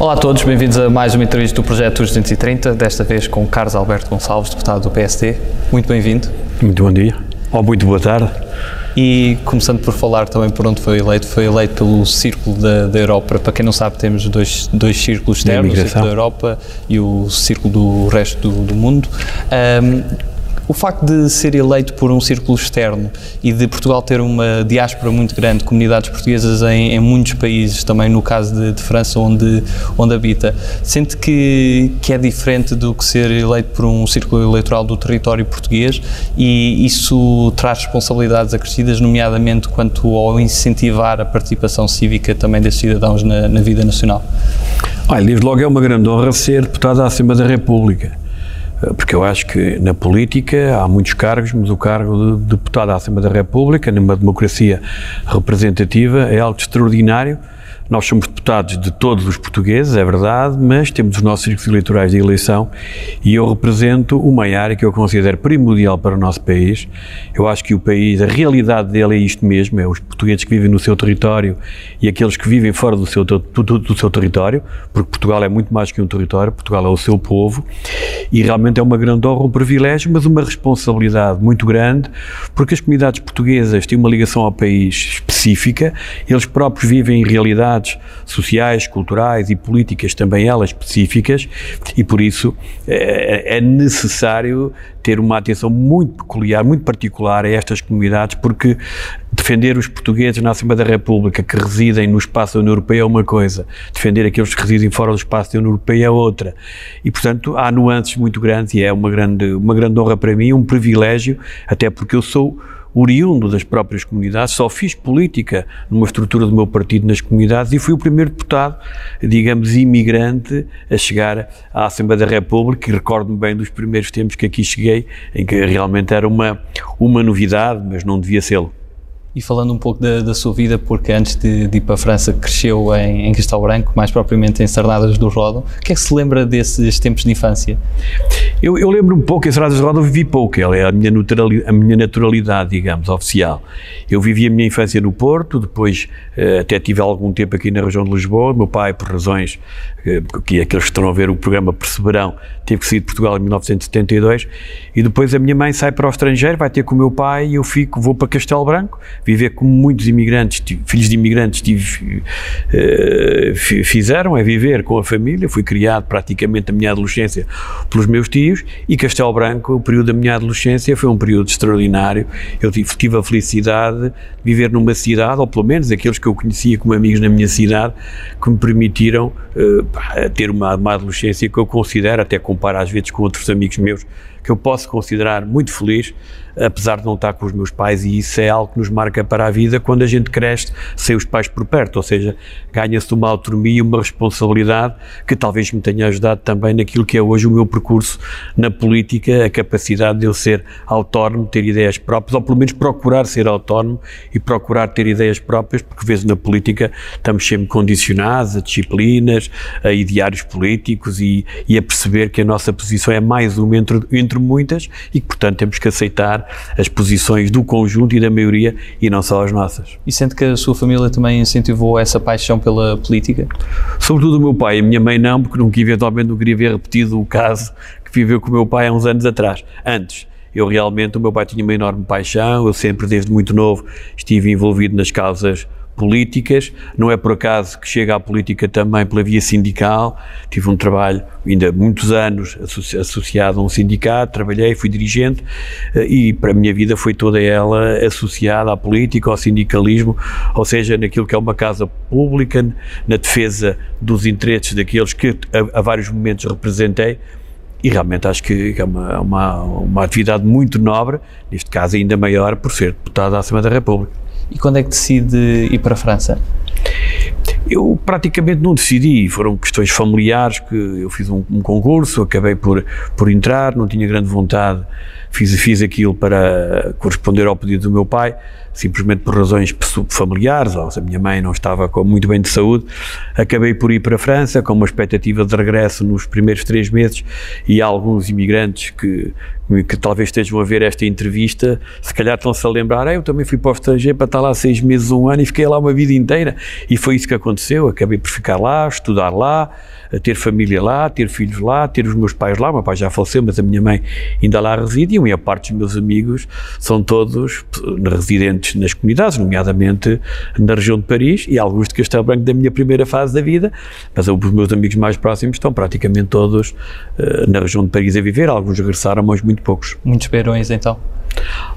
Olá a todos, bem-vindos a mais uma entrevista do Projeto 230, desta vez com Carlos Alberto Gonçalves, deputado do PSD. Muito bem-vindo. Muito bom dia, ou muito boa tarde. E começando por falar também por onde foi eleito, foi eleito pelo Círculo da, da Europa. Para quem não sabe, temos dois, dois círculos externos, o Círculo da Europa e o Círculo do resto do, do mundo. Um, o facto de ser eleito por um círculo externo e de Portugal ter uma diáspora muito grande, comunidades portuguesas em, em muitos países, também no caso de, de, França, onde, onde habita, sente que, que é diferente do que ser eleito por um círculo eleitoral do território português e isso traz responsabilidades acrescidas, nomeadamente quanto ao incentivar a participação cívica também desses cidadãos na, na vida nacional? Olha, desde logo é uma grande honra ser deputado acima da República porque eu acho que na política há muitos cargos, mas o cargo de deputado acima da República, numa democracia representativa, é algo extraordinário nós somos deputados de todos os portugueses, é verdade, mas temos os nossos círculos eleitorais de eleição e eu represento uma área que eu considero primordial para o nosso país. Eu acho que o país, a realidade dele é isto mesmo, é os portugueses que vivem no seu território e aqueles que vivem fora do seu, do, do seu território, porque Portugal é muito mais que um território, Portugal é o seu povo e realmente é uma grande honra, um privilégio, mas uma responsabilidade muito grande, porque as comunidades portuguesas têm uma ligação ao país específica, eles próprios vivem em realidade realidades sociais, culturais e políticas, também elas específicas, e por isso é, é necessário ter uma atenção muito peculiar, muito particular a estas comunidades, porque defender os portugueses na Assembleia da República que residem no espaço da União Europeia é uma coisa, defender aqueles que residem fora do espaço da União Europeia é outra. E, portanto, há nuances muito grandes e é uma grande, uma grande honra para mim, um privilégio, até porque eu sou oriundo das próprias comunidades, só fiz política numa estrutura do meu partido nas comunidades e fui o primeiro deputado, digamos, imigrante a chegar à Assembleia da República e recordo-me bem dos primeiros tempos que aqui cheguei, em que realmente era uma, uma novidade, mas não devia ser. E falando um pouco da, da sua vida, porque antes de, de, ir para a França cresceu em, em Cristal Branco, mais propriamente em Sarnadas do Rodo, o que é que se lembra desses tempos de infância? Eu, eu lembro um pouco, em Sarnadas do Rodo eu vivi pouco, ela é a minha, a minha naturalidade, digamos, oficial. Eu vivi a minha infância no Porto, depois eh, até tive algum tempo aqui na região de Lisboa, meu pai, por razões eh, que aqueles que estão a ver o programa perceberão, teve que sair de Portugal em 1972, e depois a minha mãe sai para o estrangeiro, vai ter com o meu pai, e eu fico, vou para Castelo Branco, viver como muitos imigrantes, filhos de imigrantes tive, uh, fizeram, é viver com a família. Fui criado praticamente a minha adolescência pelos meus tios e Castelo Branco, o período da minha adolescência foi um período extraordinário. Eu tive, tive a felicidade de viver numa cidade, ou pelo menos aqueles que eu conhecia como amigos na minha cidade, que me permitiram uh, ter uma, uma adolescência que eu considero, até comparo às vezes com outros amigos meus, que eu posso considerar muito feliz, apesar de não estar com os meus pais, e isso é algo que nos marca para a vida quando a gente cresce sem os pais por perto, ou seja, ganha-se uma autonomia e uma responsabilidade que talvez me tenha ajudado também naquilo que é hoje o meu percurso na política, a capacidade de eu ser autónomo, ter ideias próprias, ou pelo menos procurar ser autónomo e procurar ter ideias próprias, porque vezes na política estamos sempre condicionados a disciplinas, a ideários políticos e, e a perceber que a nossa posição é mais uma entre, entre muitas e que, portanto, temos que aceitar as posições do conjunto e da maioria e não só as nossas. E sente que a sua família também incentivou essa paixão pela política? Sobretudo o meu pai, a minha mãe não, porque nunca eventualmente não queria ver repetido o caso que viveu com o meu pai há uns anos atrás. Antes, eu realmente, o meu pai tinha uma enorme paixão, eu sempre, desde muito novo, estive envolvido nas causas políticas. Não é por acaso que chega à política também pela via sindical. Tive um trabalho, ainda muitos anos, associado a um sindicato, trabalhei, fui dirigente eh, e para a minha vida foi toda ela associada à política, ao sindicalismo, ou seja, naquilo que é uma casa pública, na defesa dos interesses daqueles que a, a vários momentos representei. E realmente acho que é uma, uma, uma atividade muito nobre, neste caso ainda maior, por ser deputado da Assembleia da República. E quando é que decide ir para a França? Eu praticamente não decidi, foram questões familiares que eu fiz um, um, concurso, acabei por, por entrar, não tinha grande vontade, fiz, fiz aquilo para corresponder ao pedido do meu pai, simplesmente por razões familiares, ou se a minha mãe não estava com, muito bem de saúde, acabei por ir para a França com uma expectativa de regresso nos primeiros três meses e há alguns imigrantes que, que talvez estejam a ver esta entrevista, se calhar estão-se a lembrar, ah, eu também fui para o estrangeiro para estar lá seis meses, um ano e fiquei lá uma vida inteira. E foi isso que aconteceu, acabei por ficar lá, estudar lá, ter família lá, ter filhos lá, ter os meus pais lá, o meu pai já faleceu, mas a minha mãe ainda lá reside e a parte dos meus amigos são todos residentes nas comunidades, nomeadamente na região de Paris e alguns de Castelo Branco da minha primeira fase da vida, mas os meus amigos mais próximos estão praticamente todos uh, na região de Paris a viver, alguns regressaram, mas muito poucos. Muitos beirões então?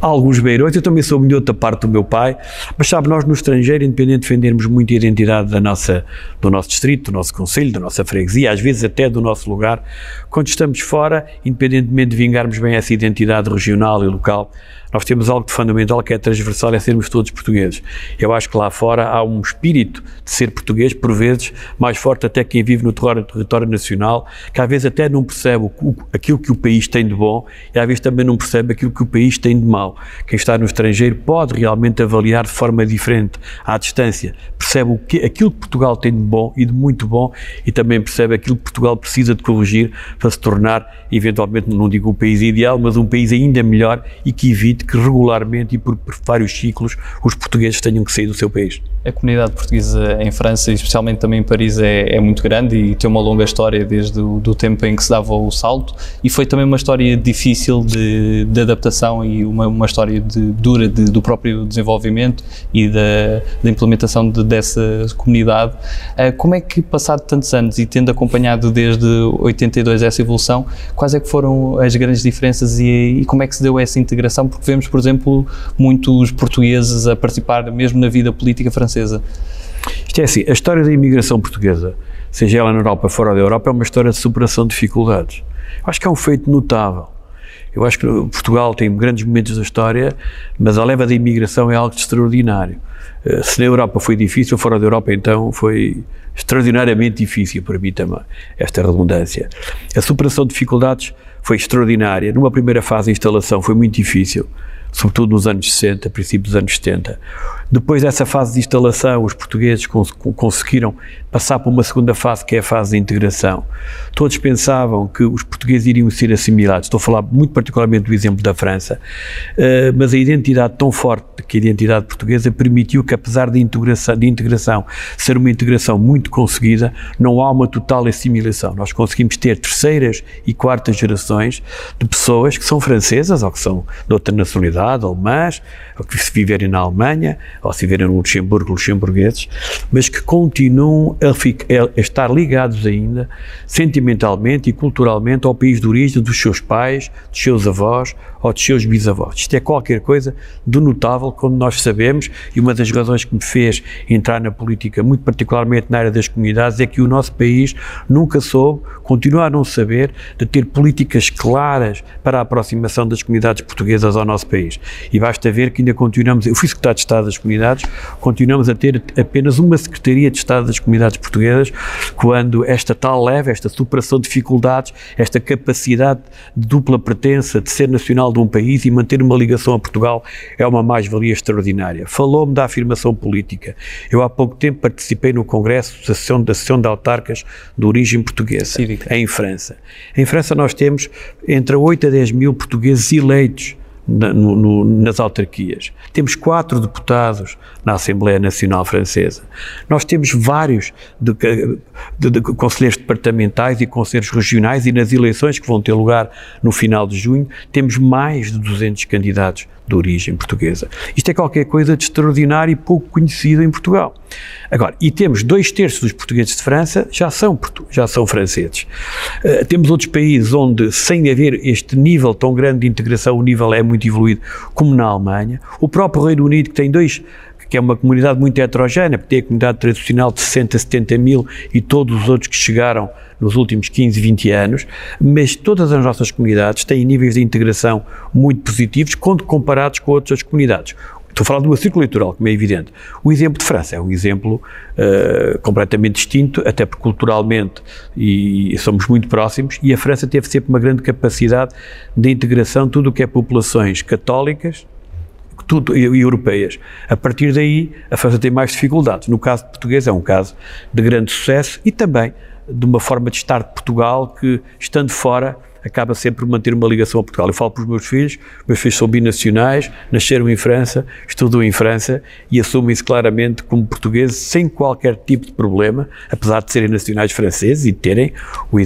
Há alguns beirões, eu também sou de outra parte do meu pai, mas sabe, nós no estrangeiro, independente de defendermos muito a identidade da nossa, do nosso distrito, do nosso conselho, da nossa freguesia, às vezes até do nosso lugar, quando estamos fora, independentemente de vingarmos bem essa identidade regional e local, nós temos algo de fundamental que é transversal, é sermos todos portugueses. Eu acho que lá fora há um espírito de ser português, por vezes, mais forte até quem vive no território nacional, que às vezes até não percebe o, aquilo que o país tem de bom e às vezes também não percebe aquilo que o país tem de mau. Quem está no estrangeiro pode realmente avaliar de forma diferente, à distância, percebe o que, aquilo que Portugal tem de bom e de muito bom e também percebe aquilo que Portugal precisa de corrigir para se tornar, eventualmente, não digo um país ideal, mas um país ainda melhor e que evite que regularmente e por vários ciclos os portugueses tenham que sair do seu país. A comunidade portuguesa em França, e especialmente também em Paris, é, é muito grande e tem uma longa história desde o do tempo em que se dava o salto e foi também uma história difícil de, de adaptação e uma, uma história de, dura de, do próprio desenvolvimento e da, da implementação de, dessa comunidade. Uh, como é que, passado tantos anos e tendo acompanhado desde 82 essa evolução, quais é que foram as grandes diferenças e, e como é que se deu essa integração? Porque vemos, por exemplo, muitos portugueses a participar mesmo na vida política francesa. Isto é assim, a história da imigração portuguesa, seja ela na Europa fora da Europa, é uma história de superação de dificuldades. Acho que é um feito notável. Eu acho que Portugal tem grandes momentos da história, mas a leva da imigração é algo extraordinário. Eh, se na Europa foi difícil, fora da Europa então foi extraordinariamente difícil para mim também, esta redundância. A superação de dificuldades foi extraordinária. Numa primeira fase, a instalação foi muito difícil, sobretudo nos anos 60, princípios dos anos 70. Depois dessa fase de instalação, os portugueses cons conseguiram passar para uma segunda fase, que é a fase de integração. Todos pensavam que os portugueses iriam ser assimilados. Estou a falar muito particularmente do exemplo da França, uh, mas a identidade tão forte que a identidade portuguesa permitiu que, apesar de integração, de integração ser uma integração muito conseguida, não há uma total assimilação. Nós conseguimos ter terceiras e quartas gerações de pessoas que são francesas ou que são de outra nacionalidade, alemãs, ou que se viverem na Alemanha, ou se viverem no Luxemburgo, luxemburgueses, mas que continuam a, a estar ligados ainda sentimentalmente e culturalmente ao país de origem dos seus pais, dos seus avós ou dos seus bisavós. Isto é qualquer coisa de notável quando nós sabemos, e uma das razões que me fez entrar na política, muito particularmente na área das comunidades, é que o nosso país nunca soube, continua a não saber, de ter políticas claras para a aproximação das comunidades portuguesas ao nosso país. E basta ver que ainda continuamos, eu fui secretário de Estado das Comunidades, continuamos a ter apenas uma Secretaria de Estado das Comunidades Portuguesas, quando esta tal leve, esta superação de dificuldades, esta capacidade de dupla pertença, de ser nacional de um país e manter uma ligação a Portugal é uma mais-valia extraordinária. Falou-me da afirmação política. Eu há pouco tempo participei no Congresso da Associação, da Associação de Autarcas de origem portuguesa, Cívica. em França. Em França nós temos entre 8 a 10 mil portugueses eleitos na, no, nas autarquias. Temos quatro deputados na Assembleia Nacional Francesa. Nós temos vários de, de, de, conselheiros departamentais e conselheiros regionais e nas eleições que vão ter lugar no final de junho, temos mais de 200 candidatos de origem portuguesa. Isto é qualquer coisa de extraordinário e pouco conhecido em Portugal. Agora, e temos dois terços dos portugueses de França já são, já são franceses. Uh, temos outros países onde, sem haver este nível tão grande de integração, o nível é muito evoluído, como na Alemanha. O próprio Reino Unido, que tem dois que é uma comunidade muito heterogénea, porque tem a comunidade tradicional de 60, 70 mil e todos os outros que chegaram nos últimos 15, 20 anos, mas todas as nossas comunidades têm níveis de integração muito positivos quando comparados com outras comunidades. Estou a falar de uma círculo eleitoral, como é evidente. O exemplo de França é um exemplo uh, completamente distinto, até porque culturalmente e, e, somos muito próximos, e a França teve sempre uma grande capacidade de integração tudo o que é populações católicas, tudo, e, europeias. A partir daí, a França tem mais dificuldades. No caso português, é um caso de grande sucesso e também de uma forma de estar de Portugal que, estando fora, acaba sempre por manter uma ligação a Portugal. Eu falo para os meus filhos, meus filhos são binacionais, nasceram em França, estudam em França e assumem-se claramente como portugueses sem qualquer tipo de problema, apesar de serem nacionais franceses e terem, o,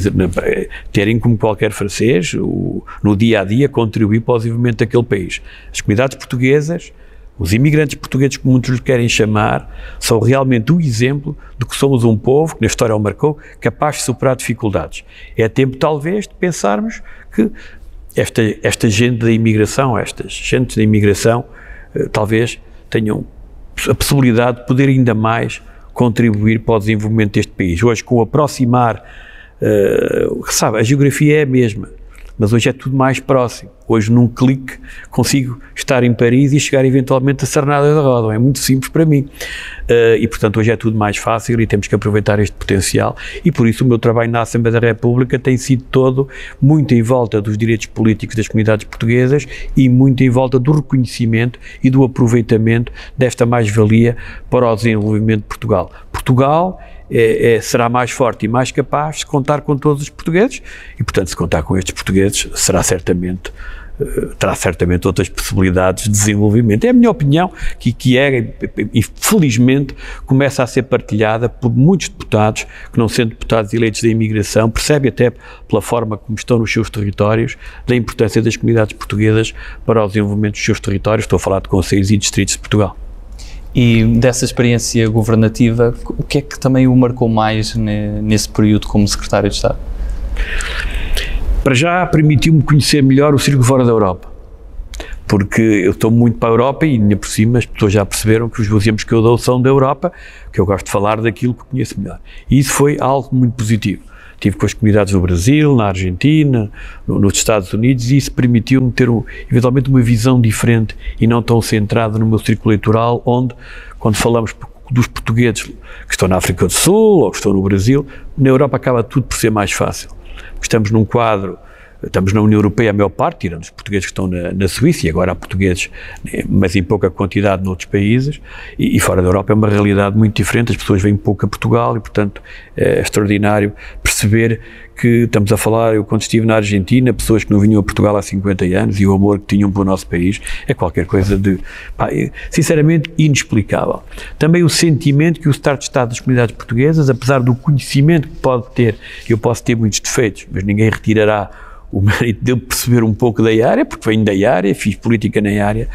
terem como qualquer francês, o, no dia a dia, contribuir desenvolvimento daquele país. As comunidades portuguesas os imigrantes portugueses, como muitos lhe querem chamar, são realmente o exemplo de que somos um povo, que na história o marcou, capaz de superar dificuldades. É tempo, talvez, de pensarmos que esta, esta gente da imigração, estas gentes da imigração, eh, talvez tenham a possibilidade de poder ainda mais contribuir para o desenvolvimento deste país. Hoje, com o aproximar, uh, sabe, a geografia é a mesma mas hoje é tudo mais próximo. Hoje, num clique, consigo estar em Paris e chegar eventualmente a Sarnada da Roda. É muito simples para mim. Uh, e, portanto, hoje é tudo mais fácil e temos que aproveitar este potencial. E, por isso, o meu trabalho na Assembleia da República tem sido todo muito em volta dos direitos políticos das comunidades portuguesas e muito em volta do reconhecimento e do aproveitamento desta mais-valia para o desenvolvimento de Portugal. Portugal é, é, será mais forte e mais capaz de contar com todos os portugueses e, portanto, se contar com estes portugueses, será certamente uh, terá certamente outras possibilidades de desenvolvimento. É a minha opinião que, que é, felizmente, começa a ser partilhada por muitos deputados que, não sendo deputados eleitos da imigração, percebem até pela forma como estão nos seus territórios da importância das comunidades portuguesas para o desenvolvimento dos seus territórios. Estou a falar de conselhos e distritos de Portugal. E dessa experiência governativa, o que é que também o marcou mais nesse período como secretário de Estado? Para já permitiu-me conhecer melhor o Círculo Fora da Europa. Porque eu estou muito para a Europa e, ainda por cima, as pessoas já perceberam que os exemplos que eu dou são da Europa, que eu gosto de falar daquilo que conheço melhor. E isso foi algo muito positivo. Tive com as comunidades no Brasil, na Argentina, no, nos Estados Unidos e isso permitiu-me ter um, eventualmente uma visão diferente e não tão centrada no meu círculo eleitoral, onde, quando falamos dos portugueses que estão na África do Sul ou que estão no Brasil, na Europa acaba tudo por ser mais fácil. Estamos num quadro Estamos na União Europeia a maior parte, tirando os portugueses que estão na, na Suíça, e agora há portugueses, mas em pouca quantidade noutros países, e, e, fora da Europa é uma realidade muito diferente, as pessoas vêm pouco a Portugal e, portanto, é extraordinário perceber que estamos a falar, eu quando estive na Argentina, pessoas que não vinham a Portugal há 50 anos e o amor que tinham pelo nosso país é qualquer coisa de, pá, é, sinceramente, inexplicável. Também o sentimento que o Estado de Estado das comunidades portuguesas, apesar do conhecimento que pode ter, eu posso ter muitos defeitos, mas ninguém retirará o mérito de perceber um pouco da área, porque venho da área, fiz política na área,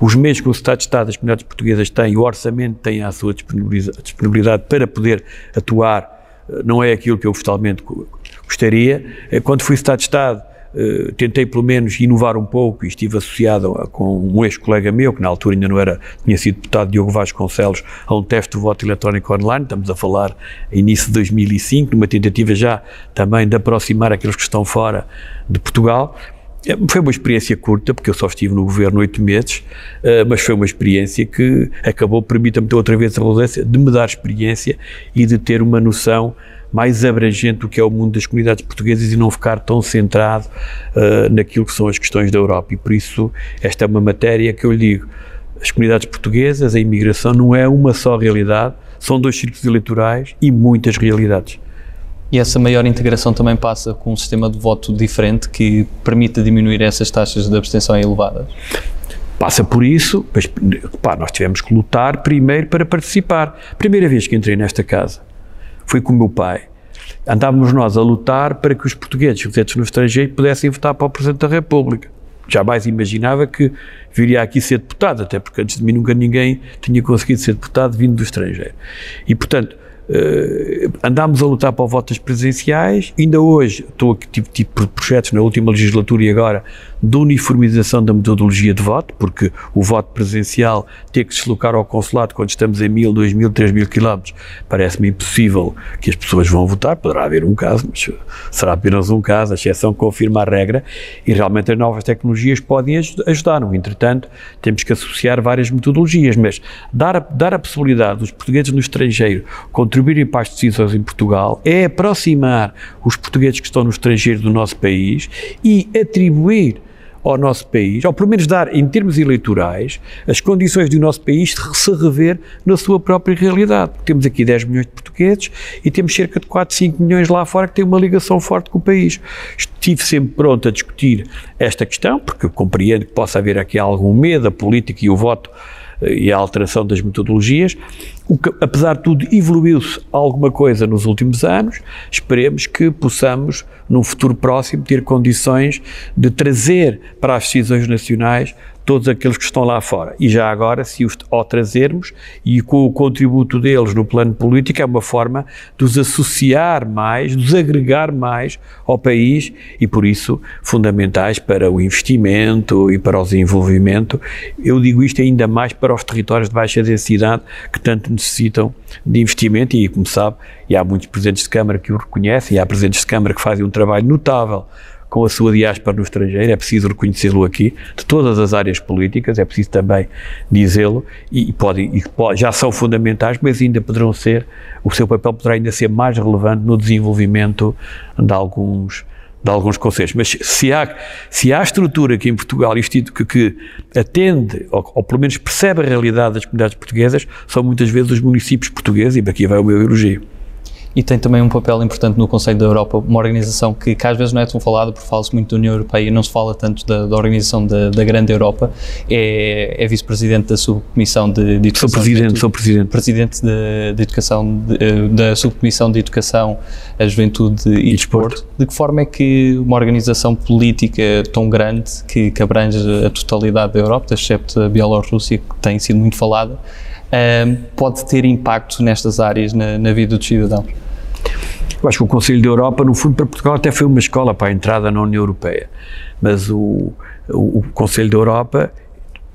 os meios que o Estado de Estado das comunidades portuguesas têm, o orçamento tem à sua disponibilidade para poder atuar, não é aquilo que eu totalmente gostaria. Eh, quando fui Estado de Estado, Uh, tentei pelo menos inovar um pouco e estive associado a, com um ex-colega meu, que na altura ainda não era, tinha sido deputado Diogo Vasconcelos, a um teste de voto eletrónico online, estamos a falar início de 2005, numa tentativa já também de aproximar aqueles que estão fora de Portugal. Eh, foi uma experiência curta, porque eu só estive no governo oito meses, uh, mas foi uma experiência que acabou, permita-me outra vez a relevância, de me dar experiência e de ter uma noção mais abrangente do que é o mundo das comunidades portuguesas e não ficar tão centrado uh, naquilo que são as questões da Europa. E por isso, esta é uma matéria que eu lhe digo: as comunidades portuguesas, a imigração, não é uma só realidade, são dois círculos eleitorais e muitas realidades. E essa maior integração também passa com um sistema de voto diferente que permita diminuir essas taxas de abstenção elevadas? Passa por isso, mas pá, nós tivemos que lutar primeiro para participar. Primeira vez que entrei nesta casa, foi com o meu pai. Andávamos nós a lutar para que os portugueses residentes no estrangeiro pudessem votar para o Presidente da República. Jamais imaginava que viria aqui ser deputado, até porque antes de mim nunca ninguém tinha conseguido ser deputado vindo do estrangeiro. E, portanto, Uh, andámos a lutar para o voto das presenciais, ainda hoje estou aqui, tive, tive projetos na última legislatura e agora de uniformização da metodologia de voto, porque o voto presencial ter que se deslocar ao consulado quando estamos em mil, dois mil, três mil quilómetros, parece-me impossível que as pessoas vão votar, poderá haver um caso, mas será apenas um caso, a exceção confirma a regra, e realmente as novas tecnologias podem ajudar, no entretanto, temos que associar várias metodologias, mas dar a, dar a possibilidade dos portugueses no estrangeiro contribuírem para as decisões em Portugal é aproximar os portugueses que estão no estrangeiro do nosso país e atribuir ao nosso país, ou pelo menos dar, em termos eleitorais, as condições do nosso país se rever na sua própria realidade. Temos aqui 10 milhões de portugueses e temos cerca de 4, 5 milhões lá fora que têm uma ligação forte com o país. Estive sempre pronto a discutir esta questão, porque compreendo que possa haver aqui algum medo, a política e o voto eh, e a alteração das metodologias. Que, apesar de tudo, evoluiu-se alguma coisa nos últimos anos. Esperemos que possamos, num futuro próximo, ter condições de trazer para as decisões nacionais todos aqueles que estão lá fora. E já agora, se os ao trazermos e com o contributo deles no plano político, é uma forma de os associar mais, de os agregar mais ao país e, por isso, fundamentais para o investimento e para o desenvolvimento. Eu digo isto ainda mais para os territórios de baixa densidade que tanto necessitam de investimento e, como sabe, e há muitos presidentes de Câmara que o reconhecem, e há presidentes de Câmara que fazem um trabalho notável com a sua diáspora no estrangeiro, é preciso reconhecê-lo aqui, de todas as áreas políticas, é preciso também dizê-lo, e, podem, e pode, já são fundamentais, mas ainda poderão ser, o seu papel poderá ainda ser mais relevante no desenvolvimento de alguns de alguns conselhos. Mas se há, se há estrutura aqui em Portugal que, que atende, ou, ou, pelo menos percebe a realidade das comunidades portuguesas, são muitas vezes os municípios portugueses, e aqui vai o meu elogio e tem também um papel importante no Conselho da Europa, uma organização que, que às vezes não é tão falada, porque fala-se muito da União Europeia e não se fala tanto da, da organização da, da, Grande Europa. É, é vice-presidente da Subcomissão de, de Educação. Sou presidente, sou presidente. Presidente de, de Educação, de, eh, da Subcomissão de Educação, a Juventude e, e Desporto. De que forma é que uma organização política tão grande, que, que abrange a totalidade da Europa, excepto a Bielorrússia, que tem sido muito falada, um, eh, pode ter impacto nestas áreas na, na vida dos cidadãos? Eu acho que o Conselho da Europa, no fundo, para Portugal até foi uma escola para a entrada na União Europeia. Mas o, o, o Conselho da Europa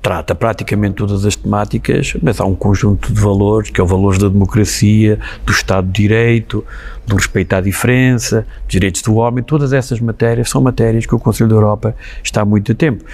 trata praticamente todas as temáticas, mas há um conjunto de valores, que é o valores da democracia, do Estado de Direito, do respeito à diferença, direitos do homem, todas essas matérias são matérias que o Conselho da Europa está há muito tempo.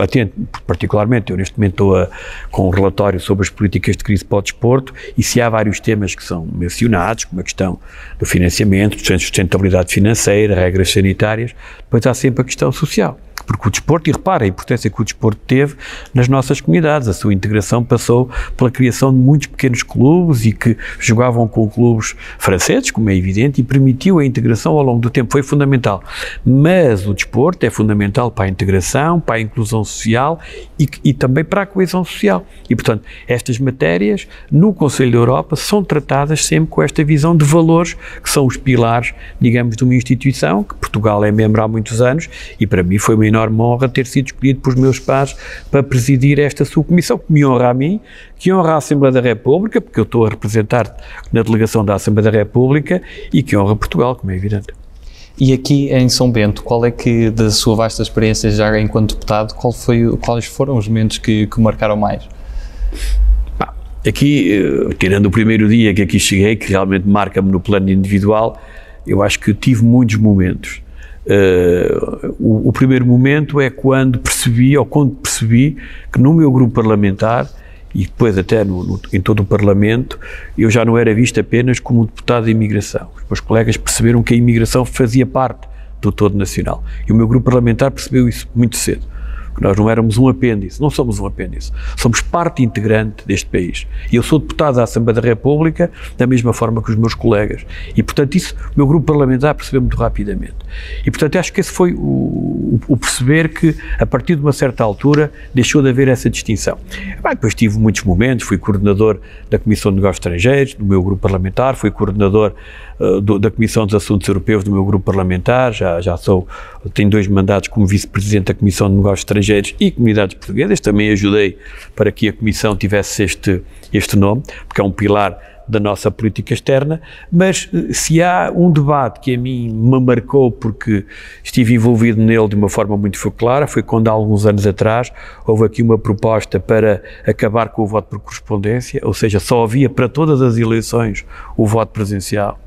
Atento, particularmente, eu neste momento estou a, com um relatório sobre as políticas de crise para o desporto e se há vários temas que são mencionados, como a questão do financiamento, sustentabilidade financeira, regras sanitárias, depois há sempre a questão social porque o desporto, e repara a importância que o desporto teve nas nossas comunidades, a sua integração passou pela criação de muitos pequenos clubes e que jogavam com clubes franceses, como é evidente, e permitiu a integração ao longo do tempo, foi fundamental. Mas o desporto é fundamental para a integração, para a inclusão social e, e também para a coesão social. E, portanto, estas matérias no Conselho da Europa são tratadas sempre com esta visão de valores que são os pilares, digamos, de uma instituição que Portugal é membro há muitos anos e para mim foi uma enorme honra ter sido escolhido pelos meus pais para presidir esta subcomissão, que me honra a mim, que honra a Assembleia da República, porque eu estou a representar na delegação da Assembleia da República e que honra Portugal, como é evidente. E aqui em São Bento, qual é que, da sua vasta experiência já enquanto deputado, qual foi, quais foram os momentos que, que marcaram mais? Aqui, eh, tirando o primeiro dia que aqui cheguei, que realmente marca-me no plano individual, eu acho que tive muitos momentos. Uh, o, o, primeiro momento é quando percebi, ou quando percebi, que no meu grupo parlamentar e depois até no, no, em todo o Parlamento, eu já não era visto apenas como deputado de imigração. Os meus colegas perceberam que a imigração fazia parte do todo nacional. E o meu grupo parlamentar percebeu isso muito cedo que nós não éramos um apêndice, não somos um apêndice, somos parte integrante deste país. E eu sou deputado da Assembleia da República da mesma forma que os meus colegas. E, portanto, isso o meu grupo parlamentar percebeu muito rapidamente. E, portanto, acho que esse foi o, o perceber que, a partir de uma certa altura, deixou de haver essa distinção. Bem, depois tive muitos momentos, fui coordenador da Comissão de Negócios Estrangeiros, do meu grupo parlamentar, fui coordenador uh, do, da Comissão dos Assuntos Europeus do meu grupo parlamentar, já, já sou, tenho dois mandatos como vice-presidente da Comissão de Negócios Estrangeiros estrangeiros e comunidades portuguesas. Também ajudei para que a Comissão tivesse este, este nome, porque é um pilar da nossa política externa, mas eh, se há um debate que a mim me marcou porque estive envolvido nele de uma forma muito clara, foi quando há alguns anos atrás houve aqui uma proposta para acabar com o voto por correspondência, ou seja, só havia para todas as eleições o voto presencial.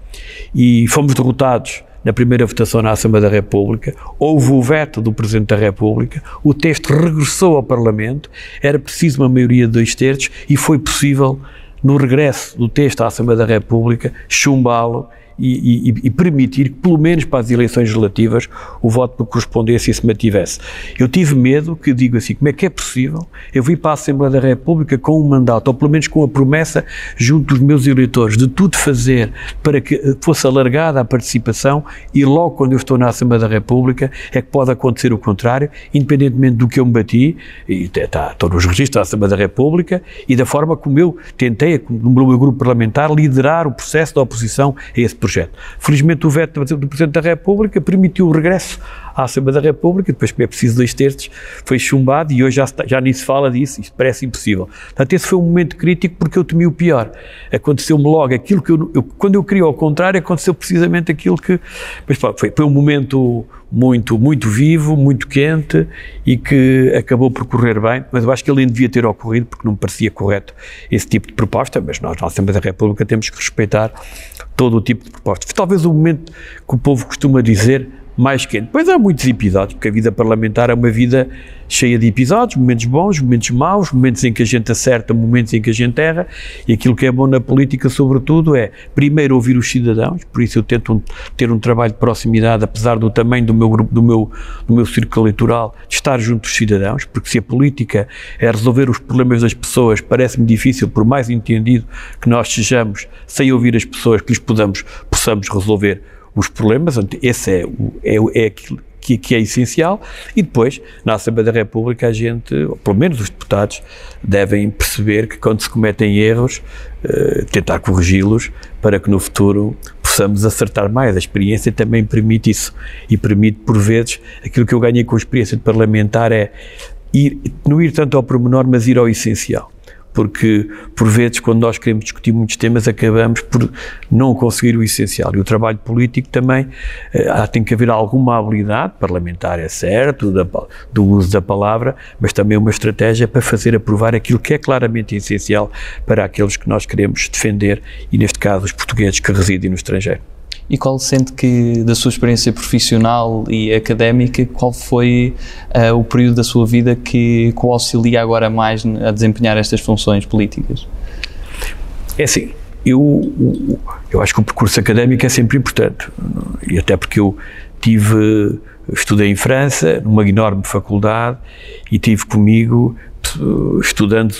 E fomos derrotados na primeira votação na Assembleia da República, houve o veto do Presidente da República, o texto regressou ao Parlamento, era preciso uma maioria de dois terços e foi possível, no regresso do texto à Assembleia da República, chumbá-lo e, e, e, permitir que, pelo menos para as eleições relativas, o voto por correspondência se mantivesse. Eu tive medo que, digo assim, como é que é possível eu vir para a Assembleia da República com um mandato, ou pelo menos com a promessa junto dos meus eleitores, de tudo fazer para que eh, fosse alargada a participação e logo quando eu estou na Assembleia da República é que pode acontecer o contrário, independentemente do que eu me bati, e está, estou nos registros da Assembleia da República, e da forma como eu tentei, no meu grupo parlamentar, liderar o processo da oposição a esse projeto. Felizmente o veto do Presidente da República permitiu o regresso à Assembleia da República, depois é preciso dois terços, foi chumbado e hoje já, está, já nem se fala disso, isto parece impossível. Portanto, esse foi um momento crítico porque eu temi o pior. Aconteceu-me logo aquilo que eu, eu, quando eu queria ao contrário, aconteceu precisamente aquilo que, mas, foi, foi um momento muito, muito vivo, muito quente e que acabou por correr bem, mas eu acho que ele nem devia ter ocorrido porque não me parecia correto esse tipo de proposta, mas nós na Assembleia da República temos que respeitar todo o tipo de propostas. Talvez o momento que o povo costuma dizer mais quente. Pois há muitos episódios, porque a vida parlamentar é uma vida cheia de episódios, momentos bons, momentos maus, momentos em que a gente acerta, momentos em que a gente erra, e aquilo que é bom na política, sobretudo, é primeiro ouvir os cidadãos, por isso eu tento um, ter um trabalho de proximidade, apesar do tamanho do meu grupo, do meu, do meu círculo eleitoral, de estar junto dos cidadãos, porque se a política é resolver os problemas das pessoas, parece-me difícil, por mais entendido que nós sejamos, sem ouvir as pessoas, que lhes podamos, possamos resolver os problemas, esse é, é, é aquilo que, que, é essencial, e depois, na Assembleia da República, a gente, ou pelo menos os deputados, devem perceber que quando se cometem erros, uh, tentar corrigi-los para que no futuro possamos acertar mais. A experiência também permite isso, e permite, por vezes, aquilo que eu ganhei com a experiência de parlamentar é ir, não ir tanto ao pormenor, mas ir ao essencial porque por vezes quando nós queremos discutir muitos temas acabamos por não conseguir o essencial. E o trabalho político também eh, tem que haver alguma habilidade parlamentar é certo da, do uso da palavra mas também uma estratégia para fazer aprovar aquilo que é claramente essencial para aqueles que nós queremos defender e neste caso os portugueses que residem no estrangeiro e qual sente que, da sua experiência profissional e académica, qual foi uh, o período da sua vida que, o auxilia agora mais a desempenhar estas funções políticas? É assim, eu, eu acho que o percurso académico é sempre importante, e até porque eu tive, estudei em França, numa enorme faculdade, e tive comigo estudantes,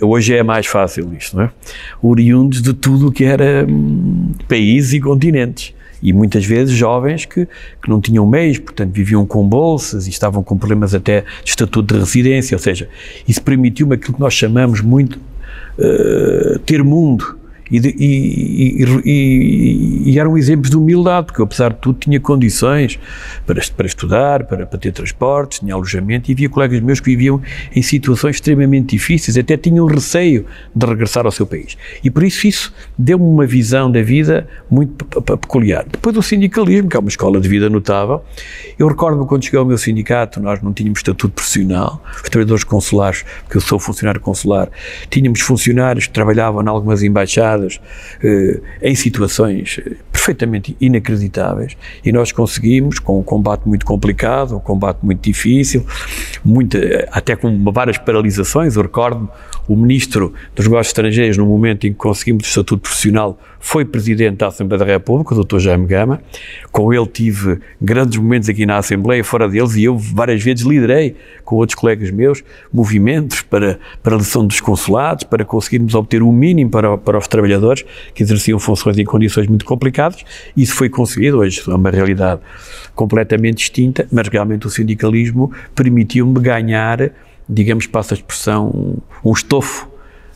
hoje é mais fácil isto, não é? Oriundos de tudo o que era hum, países e continentes. E muitas vezes jovens que, que não tinham meios, portanto viviam com bolsas e estavam com problemas até de estatuto de residência, ou seja, isso permitiu-me aquilo que nós chamamos muito uh, ter mundo e, de, e, e, e, eram exemplos de humildade, porque eu, apesar de tudo, tinha condições para, para estudar, para, para ter transportes, tinha alojamento, e havia colegas meus que viviam em situações extremamente difíceis, até tinham receio de regressar ao seu país. E por isso isso deu-me uma visão da vida muito peculiar. Depois o sindicalismo, que é uma escola de vida notável, eu recordo-me quando cheguei ao meu sindicato, nós não tínhamos estatuto profissional, os trabalhadores consulares, porque eu sou funcionário consular, tínhamos funcionários que trabalhavam em algumas embaixadas, eh, em situações eh, perfeitamente inacreditáveis e nós conseguimos, com um combate muito complicado, um combate muito difícil, muito, eh, até com várias paralisações, eu recordo o Ministro dos Negócios Estrangeiros, no momento em que conseguimos o estatuto profissional, foi Presidente da Assembleia da República, o Dr. Jaime Gama. Com ele tive grandes momentos aqui na Assembleia, fora deles, e eu várias vezes liderei, com outros colegas meus, movimentos para, a lição dos consulados, para conseguirmos obter o mínimo para, para os trabalhadores que exerciam funções em condições muito complicadas. Isso foi conseguido, hoje é uma realidade completamente distinta, mas realmente o sindicalismo permitiu-me ganhar digamos, passa a expressão, um estofo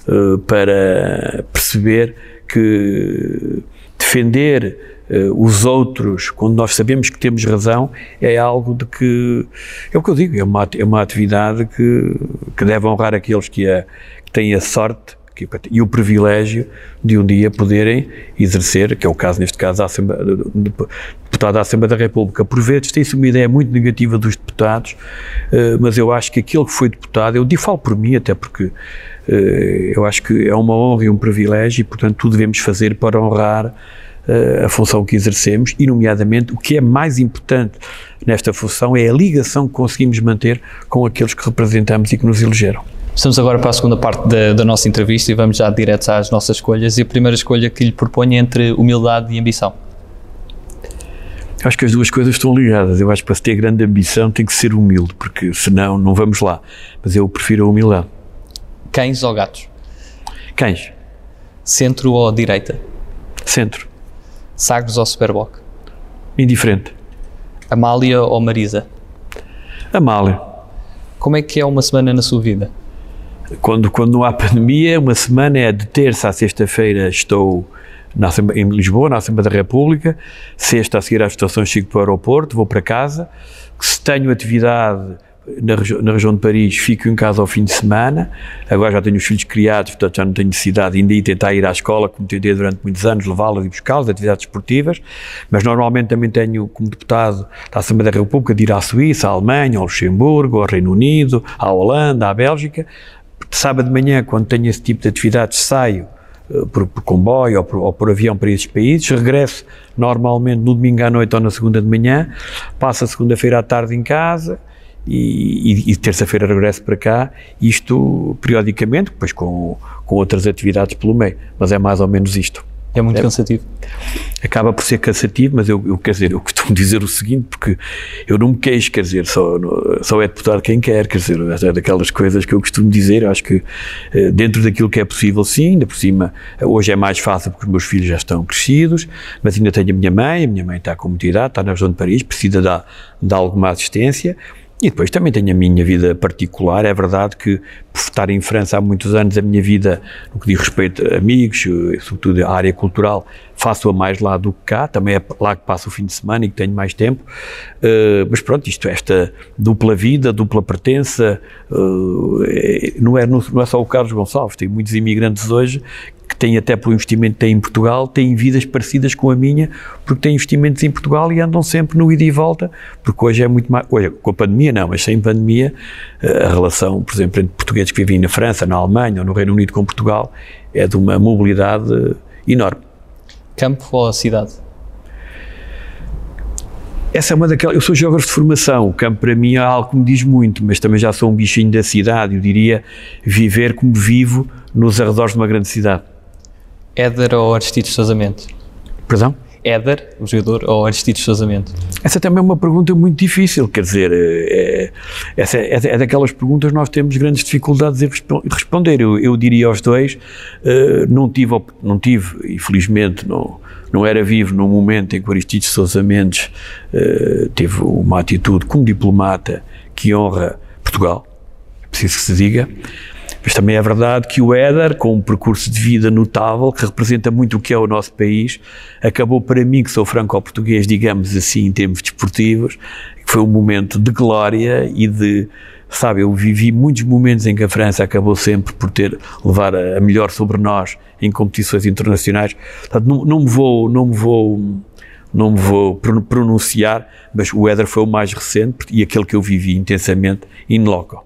uh, para perceber que defender uh, os outros quando nós sabemos que temos razão é algo de que, é o que eu digo, é uma, é uma atividade que, que deve honrar aqueles que, a, que têm a sorte e o privilégio de um dia poderem exercer, que é o caso neste caso da deputado da Assembleia da República. Por vezes tem-se uma ideia muito negativa dos deputados, eh, mas eu acho que aquele que foi deputado, eu falo por mim até porque eh, eu acho que é uma honra e um privilégio e portanto tudo devemos fazer para honrar eh, a função que exercemos e, nomeadamente, o que é mais importante nesta função é a ligação que conseguimos manter com aqueles que representamos e que nos elegeram. Estamos agora para a segunda parte da, da, nossa entrevista e vamos já direto às nossas escolhas. E a primeira escolha que lhe proponho é entre humildade e ambição. Acho que as duas coisas estão ligadas. Eu acho que para se ter grande ambição tem que ser humilde, porque senão não vamos lá. Mas eu prefiro a humildade. Cães ou gatos? Cães. Centro ou direita? Centro. Sagres ou Superboc? Indiferente. Amália ou Marisa? Amália. Como é que é uma semana na sua vida? Quando, quando não há pandemia, uma semana é de terça a sexta-feira estou na, em Lisboa, na Assembleia da República, sexta a seguir às estações chego para o aeroporto, vou para casa, se tenho atividade na, na, região de Paris, fico em casa ao fim de semana. Agora já tenho os filhos criados, portanto já não tenho necessidade ainda de tentar ir à escola, como tentei durante muitos anos, levá-los e buscá-los, atividades esportivas. Mas normalmente também tenho, como deputado da Assembleia da República, de ir à Suíça, à Alemanha, ao Luxemburgo, ao Reino Unido, à Holanda, à Bélgica. Sábado de manhã, quando tenho esse tipo de atividades, saio eh, por, por, comboio ou por, ou por, avião para esses países, regresso normalmente no domingo à noite ou na segunda de manhã, passo a segunda-feira à tarde em casa, e, e, e terça-feira regresso para cá, isto periodicamente, depois com, com outras atividades pelo meio, mas é mais ou menos isto. É muito é, cansativo. Acaba por ser cansativo, mas eu, eu quer dizer, eu costumo dizer o seguinte, porque eu não me queixo, quer dizer, só, só é deputado quem quer, quer dizer, é daquelas coisas que eu costumo dizer, eu acho que eh, dentro daquilo que é possível, sim, ainda por cima, hoje é mais fácil porque os meus filhos já estão crescidos, mas ainda tenho a minha mãe, a minha mãe está com muita idade, está na região de Paris, precisa de, de alguma assistência, e depois também tenho a minha vida particular. É verdade que, por estar em França há muitos anos, a minha vida, no que diz respeito a amigos, sobretudo a área cultural, faço-a mais lá do que cá. Também é lá que passo o fim de semana e que tenho mais tempo. Uh, mas pronto, isto, esta dupla vida, dupla pertença, uh, não, é, não é só o Carlos Gonçalves. Tem muitos imigrantes hoje que têm até pelo investimento que têm em Portugal, têm vidas parecidas com a minha, porque têm investimentos em Portugal e andam sempre no ida e volta, porque hoje é muito mais, hoje, com a pandemia não, mas sem pandemia, eh, a relação, por exemplo, entre portugueses que vivem na França, na Alemanha ou no Reino Unido com Portugal, é de uma mobilidade enorme. Campo ou cidade? Essa é uma daquelas. Eu sou geógrafo de formação, o campo para mim é algo que me diz muito, mas também já sou um bichinho da cidade. Eu diria viver como vivo nos arredores de uma grande cidade. Éder ou Aristides Sousa Mendes? Perdão? Éder, o jogador, ou Aristides Sousa Mendes? Essa também é uma pergunta muito difícil, quer dizer, é, essa é, é, daquelas perguntas que nós temos grandes dificuldades em responder. Eu, eu diria aos dois, uh, não tive, não tive, infelizmente, não, não era vivo no momento em que o Aristides Sousa Mendes uh, teve uma atitude como diplomata que honra Portugal, é preciso que se diga, mas também é verdade que o Éder, com um percurso de vida notável, que representa muito o que é o nosso país, acabou para mim, que sou franco-português, digamos assim, em termos desportivos, que foi um momento de glória e de, sabe, eu vivi muitos momentos em que a França acabou sempre por ter, levar a, melhor sobre nós em competições internacionais. Portanto, não, não me vou, não me vou, não me vou pronunciar, mas o Éder foi o mais recente e aquele que eu vivi intensamente in loco.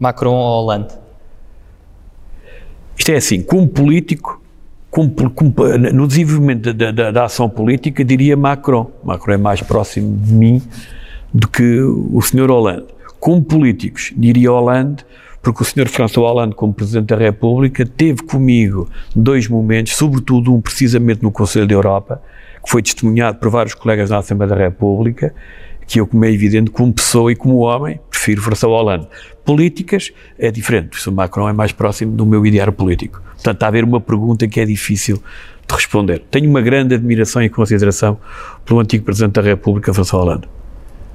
Macron ou Hollande? Isto é assim, como político, como, como, no desenvolvimento da, da, da, ação política, diria Macron. Macron é mais próximo de mim do que o Sr. Hollande. Como políticos, diria Hollande, porque o Sr. François Hollande, como Presidente da República, teve comigo dois momentos, sobretudo um precisamente no Conselho da Europa, que foi testemunhado por vários colegas da Assembleia da República, que eu, como é evidente, como pessoa e como homem, prefiro François Hollande. Políticas é diferente, o Macron é mais próximo do meu ideário político. Portanto, está a haver uma pergunta que é difícil de responder. Tenho uma grande admiração e consideração pelo antigo Presidente da República, François Hollande.